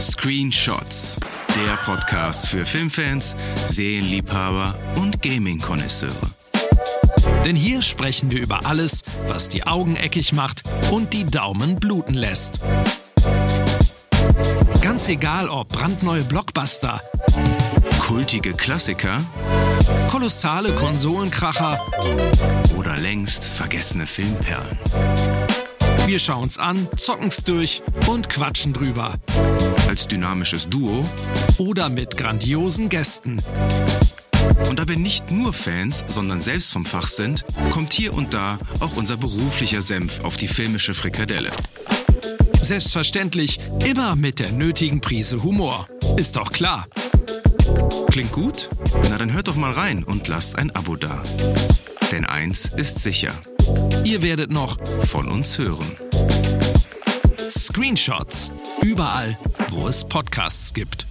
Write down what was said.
Screenshots, der Podcast für Filmfans, Serienliebhaber und Gaming-Konnoisseure. Denn hier sprechen wir über alles, was die Augen eckig macht und die Daumen bluten lässt. Ganz egal ob brandneue Blockbuster, Kultige Klassiker kolossale Konsolenkracher, oder längst vergessene Filmperlen. Wir schauen's an, zocken's durch und quatschen drüber. Als dynamisches Duo Oder mit grandiosen Gästen. Und da wir nicht nur Fans, sondern selbst vom Fach sind, kommt hier und da auch unser beruflicher Senf auf die filmische Frikadelle. Selbstverständlich immer mit der nötigen Prise Humor. Ist doch klar. Klingt gut? Na dann hört doch mal rein und lasst ein Abo da. Denn eins ist sicher, Ihr werdet noch von uns hören. Screenshots überall, wo es Podcasts gibt.